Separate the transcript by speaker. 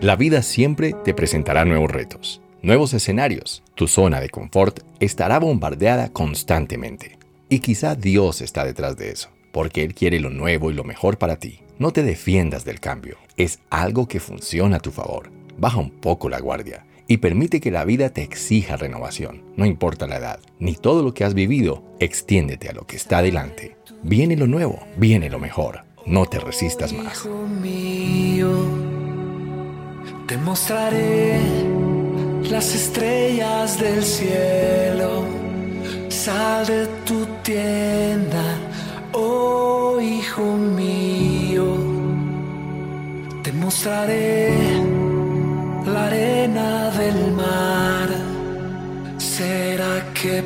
Speaker 1: La vida siempre te presentará nuevos retos, nuevos escenarios. Tu zona de confort estará bombardeada constantemente. Y quizá Dios está detrás de eso, porque Él quiere lo nuevo y lo mejor para ti. No te defiendas del cambio, es algo que funciona a tu favor. Baja un poco la guardia y permite que la vida te exija renovación, no importa la edad, ni todo lo que has vivido, extiéndete a lo que está delante. Viene lo nuevo, viene lo mejor, no te resistas más.
Speaker 2: Te mostraré las estrellas del cielo. Sal de tu tienda, oh hijo mío. Te mostraré la arena del mar. ¿Será que